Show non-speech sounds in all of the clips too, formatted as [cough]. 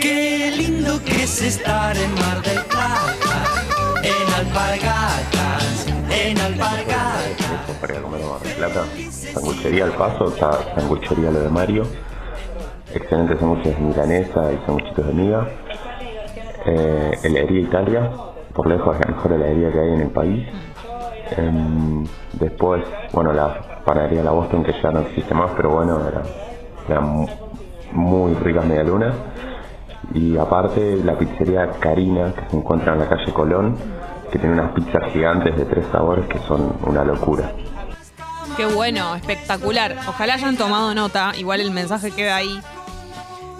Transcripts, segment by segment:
Qué lindo que es estar en Mar del Plata, en Alpargatas, en Alpargatas. para comer Mar del Plata. Sanguchería al paso, está sanguchería lo de Mario. Excelentes sándwiches de milanesa y sanguchitos de miga. Eh, heladería Italia, por lejos es la mejor heladería que hay en el país. Em, después, bueno, la panadería La Boston que ya no existe más, pero bueno, era, era mu- muy ricas medialunas. Y aparte la pizzería Karina, que se encuentra en la calle Colón, que tiene unas pizzas gigantes de tres sabores que son una locura. Qué bueno, espectacular. Ojalá hayan tomado nota, igual el mensaje queda ahí.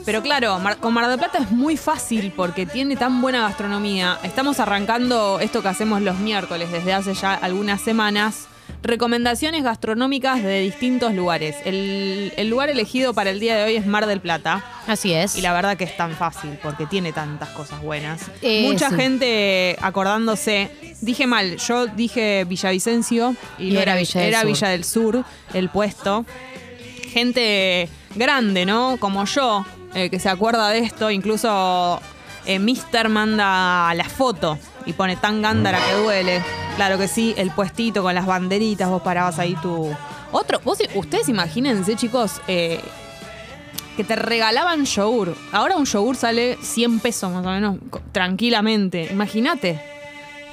Pero claro, con Mar del Plata es muy fácil porque tiene tan buena gastronomía. Estamos arrancando esto que hacemos los miércoles desde hace ya algunas semanas. Recomendaciones gastronómicas de distintos lugares. El, el lugar elegido para el día de hoy es Mar del Plata. Así es. Y la verdad que es tan fácil porque tiene tantas cosas buenas. Eh, Mucha sí. gente acordándose. Dije mal, yo dije Villavicencio y, Y no era Villa del era Sur. Villa del Sur el puesto. Gente grande, ¿no? Como yo, eh, que se acuerda de esto. Incluso eh, Mister manda la foto y pone tan gándara que duele. Claro que sí, el puestito con las banderitas, vos parabas ahí tu. Otro, vos, ustedes imagínense, chicos, eh, que te regalaban yogur. Ahora un yogur sale 100 pesos más o menos, tranquilamente. Imagínate.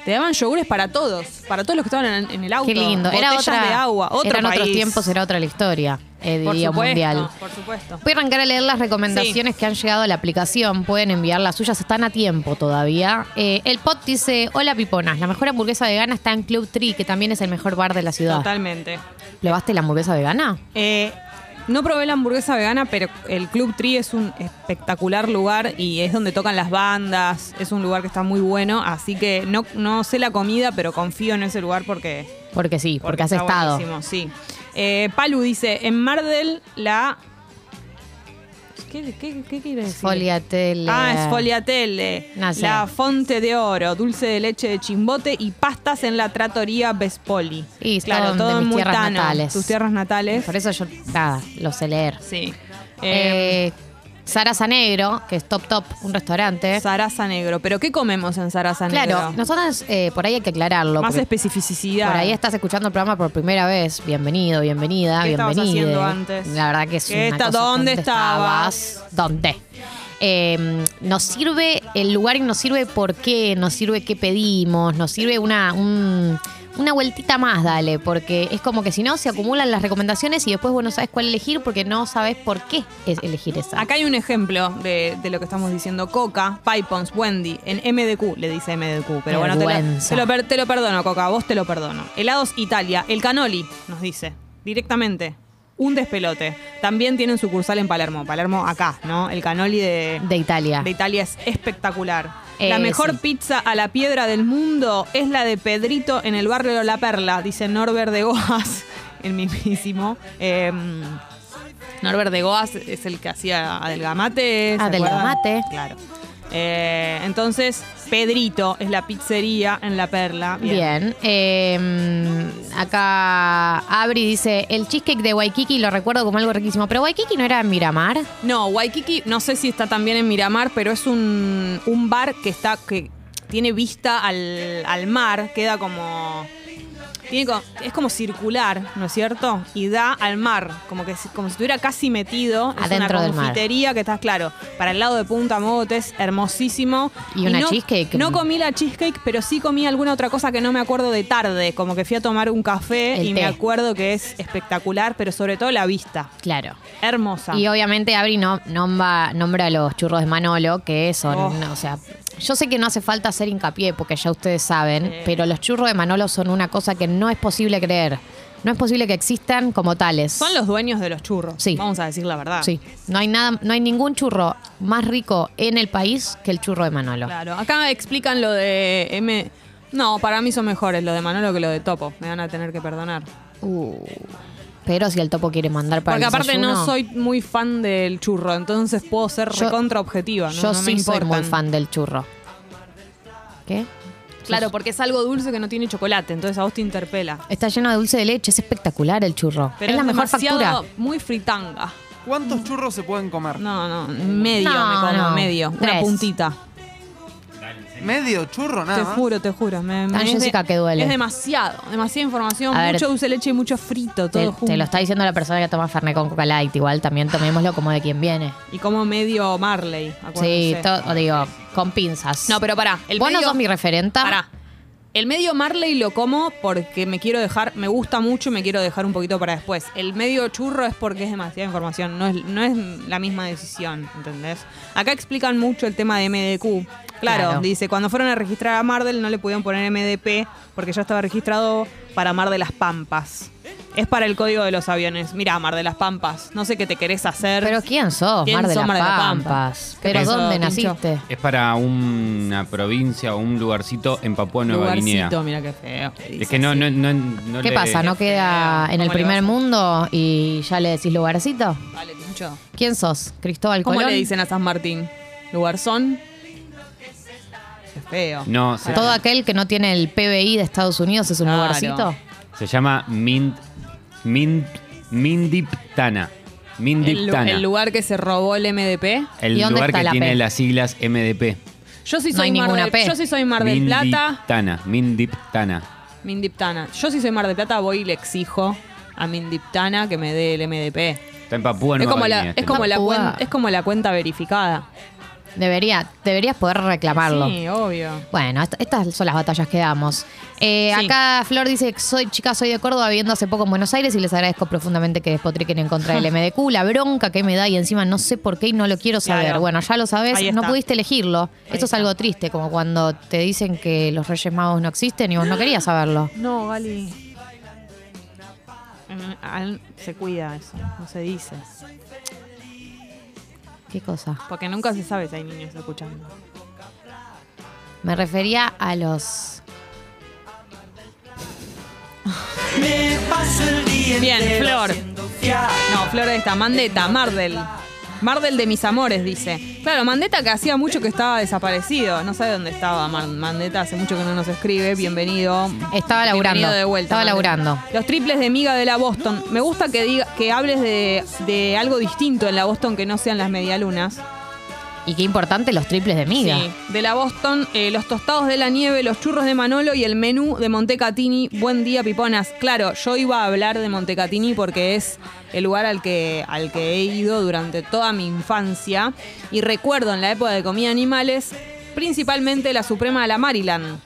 Te daban yogures para todos, para todos los que estaban en, en el auto. Qué lindo. Era otra, de agua, otro eran otros país. tiempos, era otra la historia, eh, Por diría supuesto, mundial. Por supuesto. Voy a arrancar a leer las recomendaciones que han llegado a la aplicación. Pueden enviar las suyas, están a tiempo todavía. Eh, el pot dice: Hola piponas, la mejor hamburguesa vegana está en Club Tree, que también es el mejor bar de la ciudad. Totalmente. ¿Probaste la hamburguesa vegana? Eh, no probé la hamburguesa vegana, pero el Club Tree es un espectacular lugar y es donde tocan las bandas. Es un lugar que está muy bueno, así que no, no sé la comida, pero confío en ese lugar porque, Porque sí, porque, has está estado. sí. Eh, Palu dice, en Mar del la... ¿Qué, qué, qué quiere decir? Foliatele. Ah, es Foliatelle. No sé. La Fonte de Oro, dulce de leche de chimbote y pastas en la tratoría Vespoli. Y claro, todo de mis muy tierras natales. Tus tierras natales. Por eso yo, nada, lo sé leer. Sí. Eh, Eh, Sarasa Negro, que es top top, un restaurante. Sarasa Negro. ¿Pero qué comemos en Sarasa Negro? Claro, nosotros eh, por ahí hay que aclararlo. Más porque especificidad. Por ahí estás escuchando el programa por primera vez. Bienvenido, bienvenida, ¿Qué bienvenida. haciendo antes? La verdad que es ¿Qué una está- cosa, dónde estabas? ¿Dónde? Eh, nos sirve el lugar y nos sirve por qué, nos sirve qué pedimos, nos sirve una, un- una vueltita más, dale, porque es como que si no se acumulan las recomendaciones y después vos no sabes cuál elegir porque no sabes por qué es elegir esa. Acá hay un ejemplo de, de lo que estamos diciendo. Coca, Pipons, Wendy, en MDQ, le dice MDQ. Pero bueno, te lo, Vergüenza. te, lo per- te lo perdono, Coca, vos te lo perdono. Helados Italia, el canoli, nos dice, directamente. Un despelote. También tienen sucursal en Palermo. Palermo acá, ¿no? El canoli de, de Italia. de Italia es espectacular. Eh, la mejor sí. pizza a la piedra del mundo es la de Pedrito en el barrio La Perla, dice Norbert de Goas, [laughs] el mismísimo. Eh, Norbert de Goas es el que hacía Adelgamate. ¿se Adelgamate. Claro. Eh, entonces, Pedrito es la pizzería en La Perla. Bien. Eh, acá Abri dice, el cheesecake de Waikiki lo recuerdo como algo riquísimo. Pero Waikiki no era en Miramar. No, Waikiki, no sé si está también en Miramar, pero es un, un bar que está que tiene vista al, al mar, queda como, tiene es como circular, ¿no es cierto? Y da al mar, como que si- como si estuviera casi metido. Es Adentro una del mar. confitería que está claro, para el lado de Punta Mogote es hermosísimo. Y una no, cheesecake. No comí la cheesecake, pero sí comí alguna otra cosa que no me acuerdo de tarde, como que fui a tomar un café El y té. me acuerdo que es espectacular, pero sobre todo la vista, Claro. hermosa. Y obviamente Abri no, nombra, nombra los churros de Manolo, que son, Oh. o sea, yo sé que no hace falta hacer hincapié porque ya ustedes saben, pero los churros de Manolo son una cosa que no es posible creer. No es posible que existan como tales. Son los dueños de los churros. Sí. Vamos a decir la verdad. Sí, no hay nada, no hay ningún churro más rico en el país que el churro de Manolo. Claro. Acá explican lo de M. No, para mí son mejores lo de Manolo que lo de Topo. Me van a tener que perdonar. Uh, pero si el topo quiere mandar para Porque el aparte no soy muy fan del churro, entonces puedo ser Yo- recontra objetiva. ¿no? yo No me sí soy muy fan del churro. ¿Qué? Claro, porque es algo dulce que no tiene chocolate, entonces a vos te interpela. Está lleno de dulce de leche, es espectacular el churro. Pero es la mejor demasiado- factura. Muy fritanga. ¿Cuántos churros se pueden comer? No, no, medio No, me como, no. medio. Una Tres. puntita. ¿Medio churro nada te más? juro, te juro. Me, es Jessica que duele. Es demasiado, demasiada información, A ver. mucho dulce de leche y mucho frito, todo Te, junto. te lo está diciendo la persona que toma Fernet con Coca Light. Igual también tomémoslo como de quien viene. Y como medio Marley, Sí, acuérdense. todo, digo, con pinzas. No, pero pará. El Vos no medio- sos mi referenta. Pará. El medio Marley lo como porque me quiero dejar, me gusta mucho y me quiero dejar un poquito para después. El medio churro es porque es demasiada información, no es, no es la misma decisión, ¿entendés? Acá explican mucho el tema de MDQ. Claro, Claro. dice, cuando fueron a registrar a Mardel no le pudieron poner MDP porque ya estaba registrado para Mar de las Pampas. Es para el código de los aviones. Mira, Mar de las Pampas, no sé qué te querés hacer. Pero ¿quién sos? ¿Quién Mar de sos, las Mar de la Pampa? Pampas. ¿Qué ¿Pero dónde naciste? Es para una provincia o un lugarcito en Papúa Nueva Guinea. Lugarcito, mira qué feo. Es que no, no, no, no ¿Qué le- pasa? ¿No queda en el ¿Cómo primer mundo y ya le decís lugarcito? Dale, Tincho. ¿Quién sos? ¿Cristóbal ¿Cómo Colón? le dicen a San Martín? ¿Lugarzón? Feo. No, se, ¿Todo aquel que no tiene el PBI de Estados Unidos es un Claro. lugarcito? se llama Mind, Mind, Mindiptana. El, lu- Mindiptana. el lugar que se robó el MDP. El ¿Y dónde lugar está que la tiene P? las siglas MDP. Yo sí No soy hay Mar ninguna del, P. Yo sí soy Mar del Plata. Mindiptana. Mindiptana. Mindiptana. Yo sí soy Mar del Plata, voy y le exijo a Mindiptana que me dé el MDP. Está en Papúa Es Nueva como, la, Guinea. es, este como la Papúa. cuen- es como la cuenta verificada. Debería, deberías poder reclamarlo. Sí, obvio. Bueno, est- estas son las batallas que damos. Eh, Sí. Acá Flor dice, soy chica, soy de Córdoba, viviendo hace poco en Buenos Aires y les agradezco profundamente que despotriquen en contra del [laughs] MDQ, la bronca que me da y encima no sé por qué y no lo quiero saber. Claro. Bueno, ya lo sabes, Ahí no está. pudiste elegirlo. Ahí Esto es está. algo triste, como cuando te dicen que los Reyes Magos no existen y vos no querías saberlo. No, Gali. Mm, al- Se cuida eso, no se dice. ¿Qué cosa? Porque nunca se sabe si hay niños escuchando. Me refería a los... Bien, Flor. No, Flor de esta, Mandeta, Mardel. Mardel de mis amores, dice. Claro, Mandeta que hacía mucho que estaba desaparecido. No sabe dónde estaba Mar- Mandeta, hace mucho que no nos escribe. Bienvenido. Estaba laburando. Bienvenido de vuelta. Estaba laburando. Los triples de miga de la Boston. Me gusta que diga, que hables de, de algo distinto en la Boston que no sean las medialunas. Y qué importante los triples de miga. Sí, de la Boston, eh, los tostados de la nieve, los churros de Manolo y el menú de Montecatini. Buen día, piponas. Claro, yo iba a hablar de Montecatini porque es el lugar al que, al que he ido durante toda mi infancia. Y recuerdo en la época de comida animales, principalmente la Suprema de la Maryland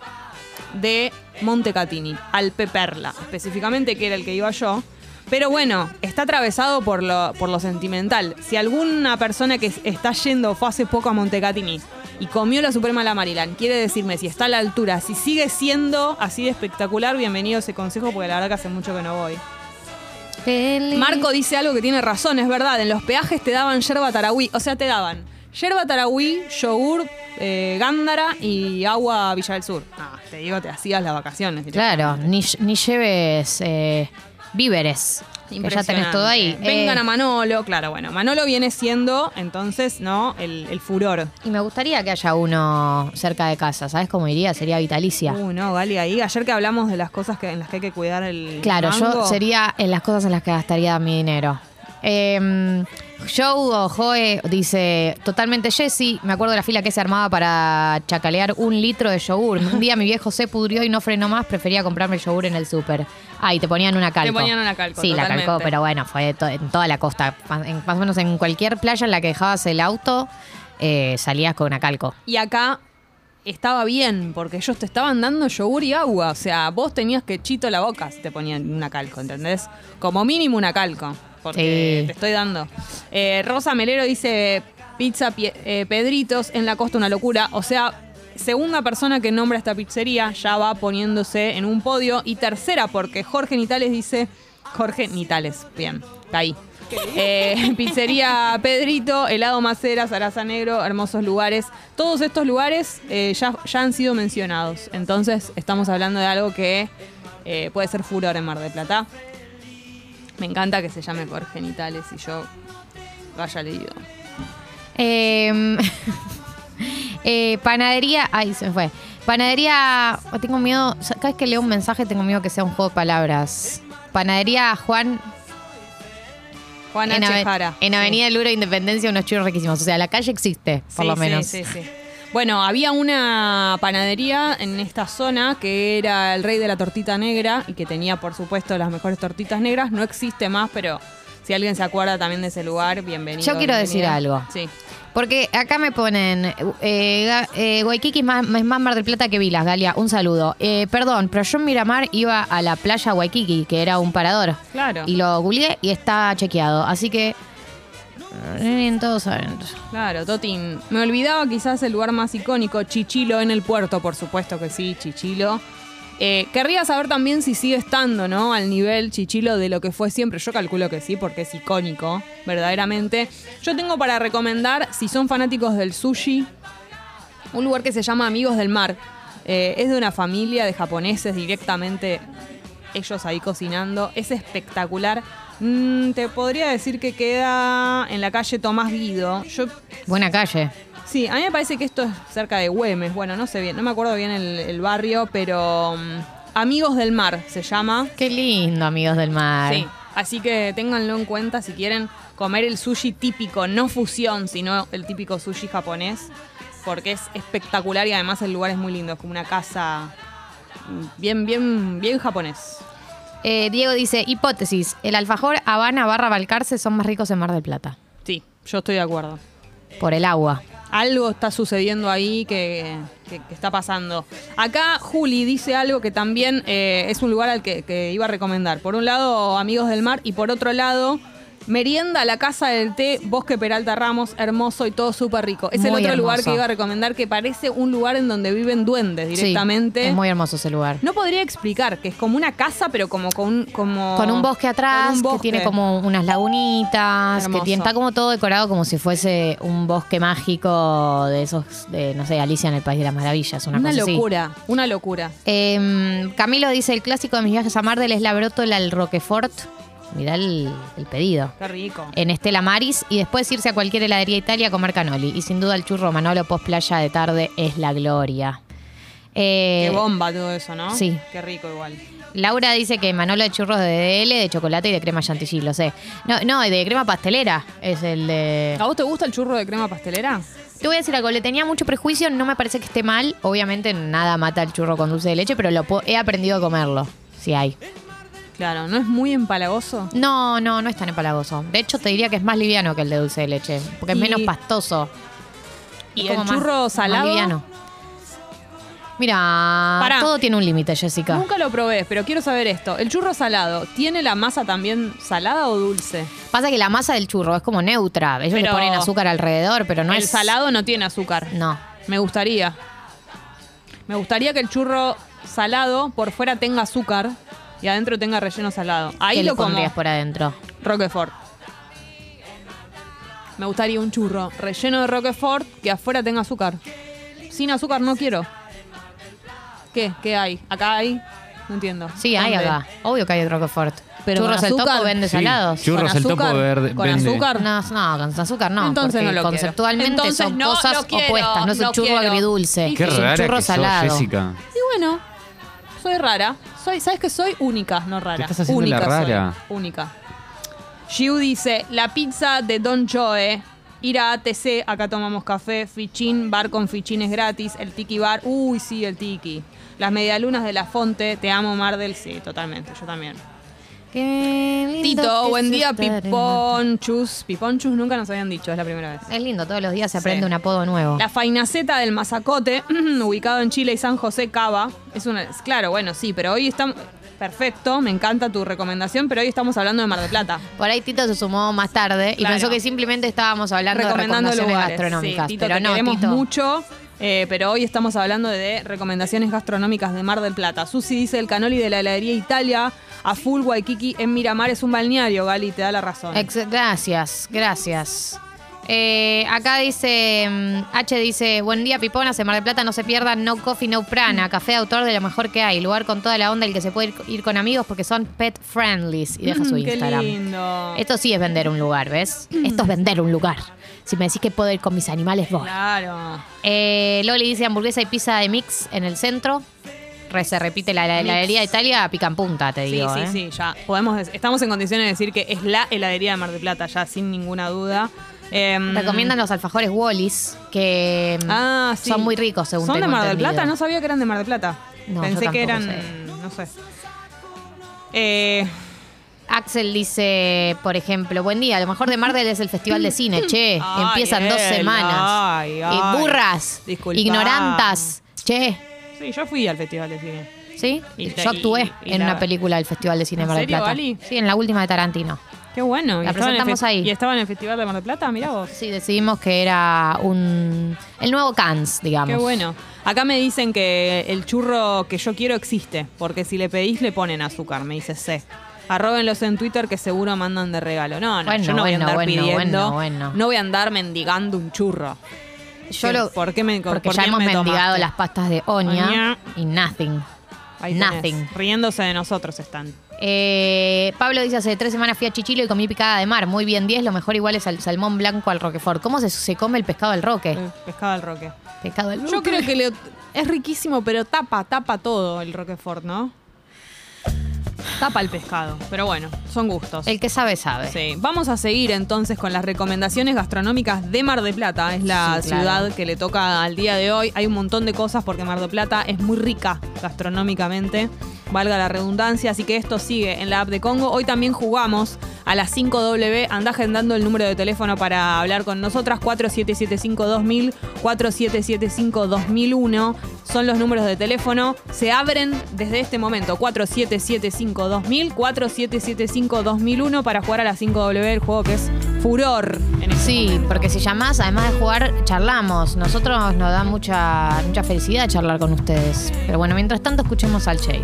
de Montecatini, Alpe Perla, específicamente, que era el que iba yo. Pero bueno, está atravesado por lo, por lo sentimental. Si alguna persona que está yendo o fue hace poco a Montecatini y comió la Suprema la Maryland quiere decirme si está a la altura, si sigue siendo así de espectacular, bienvenido a ese consejo porque la verdad que hace mucho que no voy. Feliz. Marco dice algo que tiene razón, es verdad. En los peajes te daban yerba tarahui. O sea, te daban yerba tarahui, yogur, eh, gándara y agua Villa del Sur. Ah, te digo, te hacías las vacaciones. Claro, ni, ni lleves eh, víveres. Que ya tenés todo ahí. Vengan Eh, a Manolo, claro, bueno. Manolo viene siendo entonces, ¿no? El, el furor. Y me gustaría que haya uno cerca de casa. ¿Sabes cómo iría? Sería Vitalicia. Uh, no, Gali, ahí. Ayer que hablamos de las cosas que, en las que hay que cuidar el. claro, yo sería en las cosas en las que gastaría mi dinero. Eh, Joe o Joe dice, totalmente Jessy, me acuerdo de la fila que se armaba para chacalear un litro de yogur. Un día mi viejo se pudrió y no frenó más, prefería comprarme el yogur en el súper. Ah, y te ponían una calco. ponían una calco, Sí, la calcó, pero bueno, fue to- en toda la costa. En- más o menos en cualquier playa en la que dejabas el auto, eh, salías con una calco. Y acá estaba bien, porque ellos te estaban dando yogur y agua. O sea, vos tenías que chito la boca si te ponían una calco, ¿entendés? Como mínimo una calco. Porque Sí. te estoy dando. Eh, Rosa Melero dice: pizza Pie- eh, Pedritos en la costa, una locura. O sea. Segunda persona que nombra esta pizzería ya va poniéndose en un podio. Y tercera, porque Jorge Nitales dice. Jorge Nitales, bien, está ahí. Eh, [laughs] pizzería Pedrito, helado Macera, Zaraza Negro, hermosos lugares. Todos estos lugares eh, ya, ya han sido mencionados. Entonces estamos hablando de algo que eh, puede ser furor en Mar del Plata. Me encanta que se llame Jorge Nitales y yo lo haya leído. Eh, [laughs] eh, panadería. Ay, se me fue. Panadería. Tengo miedo. Cada vez que leo un mensaje, tengo miedo que sea un juego de palabras. Panadería Juan. Juan en, H. Jara. en Sí. Avenida Luro Independencia unos churros riquísimos. O sea, la calle existe, por Sí, lo sí, menos. Sí, sí, Bueno, había una panadería en esta zona que era el rey de la tortita negra y que tenía, por supuesto, las mejores tortitas negras. No existe más, pero si alguien se acuerda también de ese lugar, bienvenido. Yo quiero decir algo. Sí. Porque acá me ponen, eh, eh, Waikiki es más, es más Mar del Plata que Vilas, Galia, un saludo. Eh, perdón, pero yo en Miramar iba a la playa Waikiki, que era un parador. Claro. Y lo googleé y está chequeado. Así que, eh, en todos saben. Claro, Totín. Me olvidaba quizás el lugar más icónico, Chichilo en el puerto, por supuesto que sí, Chichilo. Eh, querría saber también si sigue estando, ¿no? Al nivel Chichilo de lo que fue siempre. Yo calculo que sí, porque es icónico, verdaderamente. Yo tengo para recomendar, si son fanáticos del sushi, un lugar que se llama Amigos del Mar. Eh, es de una familia de japoneses directamente, ellos ahí cocinando. Es espectacular. Mm, te podría decir que queda en la calle Tomás Guido. Yo Buena calle. Sí, a mí me parece que esto es cerca de Güemes. Bueno, no sé bien, no me acuerdo bien el, el barrio, pero mm, Amigos del Mar se llama. Qué lindo, amigos del mar. Sí, así que ténganlo en cuenta si quieren comer el sushi típico, no fusión, sino el típico sushi japonés, porque es espectacular y además el lugar es muy lindo, es como una casa mm, bien, bien, bien japonés. Eh, Diego dice, hipótesis, el alfajor Habana barra Balcarce son más ricos en Mar del Plata. Sí, yo estoy de acuerdo. Por el agua. algo está sucediendo ahí que, que- que está pasando. Acá Juli dice algo que también eh, es un lugar al que, que iba a recomendar. Por un lado, Amigos del Mar, y por otro lado, Merienda, la Casa del Té, Bosque Peralta Ramos, hermoso y todo súper rico. Es el otro lugar que iba a recomendar que parece un lugar en donde viven duendes directamente. Sí, es muy hermoso ese lugar. No podría explicar, que es como una casa, pero como con como Con un bosque atrás, que tiene como unas lagunitas, Hermoso. que tiene, está como todo decorado como si fuese un bosque mágico de esos, de, no sé, Alicia en el País de las Maravillas, una, una cosa así. locura, una locura. Eh, Camilo dice, el clásico de mis viajes a Mardel es la brótola, el Roquefort. Mirá el, el pedido. Qué rico. En Estela Maris y después irse a cualquier heladería Italia a comer canoli. Y sin duda el churro Manolo post playa de tarde es la gloria. Eh, Qué bomba todo eso, ¿no? sí. Qué rico igual. Laura dice que Manolo de churros de DL, de chocolate y de crema chantilly, lo sé. No, no, de crema pastelera es el de... ¿A vos te gusta el churro de crema pastelera? Te voy a decir algo, le tenía mucho prejuicio, no me parece que esté mal. Obviamente nada mata el churro con dulce de leche, pero lo he aprendido a comerlo, si hay. Claro, ¿no es muy empalagoso? No, no, no es tan empalagoso. De hecho, te diría que es más liviano que el de dulce de leche, porque es Y- menos pastoso. ¿Y Es el como más- churro más salado? liviano. Mira, Pará. todo tiene un límite, Jessica. Nunca lo probé, pero quiero saber esto. ¿El churro salado tiene la masa también salada o dulce? Pasa que la masa del churro es como neutra. Ellos le Pero- ponen azúcar alrededor, pero no el es. salado no tiene azúcar. No. Me gustaría. Me gustaría que el churro salado por fuera tenga azúcar y adentro tenga relleno salado. Ahí ¿Qué lo le como. pondrías por adentro? Roquefort. Me gustaría un churro relleno de Roquefort que afuera tenga azúcar. Sin azúcar no quiero. ¿Qué? ¿Qué hay? ¿Acá hay? No entiendo. Sí, hay ¿Dónde? acá. Obvio que hay Roquefort. Pero Churros con el azúcar. topo vende Sí, salados. churros ¿Con el topo azúcar? verde- ¿Con vende. azúcar? No, no, con azúcar no. Entonces porque no lo quiero. conceptualmente Entonces son no cosas lo quiero, opuestas. No es un no churro quiero. agridulce. Qué es un rara churro que sos, salado. Jessica. Y bueno, soy rara. Soy, ¿Sabes que soy? Única, no rara. Te estás haciendo única la soy. rara. Única. Giu dice, la pizza de Don Joe. Ir a ATC, acá tomamos café, fichín, bar con fichines gratis, el tiki bar, uy sí, el tiki. Las medialunas de la Fonte, te amo Mar del, sí, totalmente, yo también. Qué lindo Tito, que buen es día, estar en Piponchus. Piponchus nunca nos habían dicho, es la primera vez. Es lindo, todos los días se aprende Sí. un apodo nuevo. La Fainaceta del Mazacote, [clears throat] ubicado en Chile y San José, Cava. Es una, es claro, bueno, sí, pero hoy estamos. Perfecto, me encanta tu recomendación, pero hoy estamos hablando de Mar del Plata. Por ahí Tito se sumó más tarde y Claro. pensó que simplemente estábamos hablando de recomendando recomendaciones lugares. gastronómicas. Sí, Tito, pero te no, queremos Tito. mucho, eh, pero hoy estamos hablando de recomendaciones gastronómicas de Mar del Plata. Susi dice el canoli de la heladería Italia a full Waikiki en Miramar es un balneario, Gali, te da la razón. Ex- gracias, gracias. Eh, acá dice, mm, H dice, buen día Piponas, en Mar del Plata no se pierdan No Coffee, No Prana, café de autor de lo mejor que hay, lugar con toda la onda el que se puede ir, ir con amigos porque son pet friendly y deja su Mm, Qué Instagram. lindo. Esto sí es vender un lugar, ¿ves? Esto es vender un lugar. Si me decís que puedo ir con mis animales, voy. Claro. Eh, Loli dice hamburguesa y pizza de mix en el centro. re- se repite la, la- la heladería de Italia pica en punta, te Sí, digo. sí, ¿eh? sí, ya podemos, estamos en condiciones de decir que es la heladería de Mar del Plata, ya sin ninguna duda. Em, Recomiendan los alfajores Wallis, que mm, Ah, sí. son muy ricos, según ¿Son de tengo Mar del entendido. Plata? No sabía que eran de Mar del Plata. No, Pensé que tampoco eran, no sé. Eh, Axel dice, por ejemplo, buen día, lo mejor de Mardel es el Festival de Cine, [laughs] che, Ay, empiezan dos él, semanas. ay, Eh, ay. burras, Disculpa. ignorantas, che, sí, yo fui al Festival de Cine. ¿sí? Y Yo actué y- y en la- una película del Festival de Cine ¿En Mar del Plata. Ali? Sí, en la última de Tarantino. Qué bueno. ¿Y La presentamos ahí. ¿Y estaba en el Festival de Mar del Plata? Mirá vos. Sí, decidimos que era un el nuevo Cannes, digamos. Qué bueno. Acá me dicen que el churro que yo quiero existe, porque si le pedís le ponen azúcar, me dice C. Arróbenlos en Twitter que seguro mandan de regalo. No, no, Bueno, yo no voy a bueno, andar bueno, pidiendo. bueno, bueno. No voy a andar mendigando un churro. Yo Sí, lo, ¿por qué me- porque por ya hemos me mendigado tomaste? las pastas de Oña Oña. y nothing. Ahí tenés. Nothing. Riéndose de nosotros están. Eh, Pablo dice, hace tres semanas fui a Chichilo y comí picada de mar. Muy bien, 10. Lo mejor igual es el salmón blanco al roquefort. ¿Cómo se, se come el pescado al roque? Pescado al roque. Pescado al Yo roque. creo que le- es riquísimo, pero tapa, tapa todo el Roquefort, ¿no? Tapa el pescado. Pero bueno, son gustos. El que sabe, sabe. Sí, vamos a seguir entonces con las recomendaciones gastronómicas de Mar de Plata. Es la Sí, claro. ciudad que le toca al día de hoy. Hay un montón de cosas porque Mar de Plata es muy rica gastronómicamente, valga la redundancia. Así que esto sigue en la app de Congo. Hoy también jugamos a las 5W. Anda agendando el número de teléfono para hablar con nosotras. 4775-2000, 4775-2001 son los números de teléfono. Se abren desde este momento. 4775-2000, 4775-2001 para jugar a las 5W, el juego que es furor. En este Sí, momento. porque si llamás, además de jugar, charlamos. Nosotros nos da mucha, mucha felicidad charlar con ustedes. Pero bueno, mientras tanto, escuchemos al Che.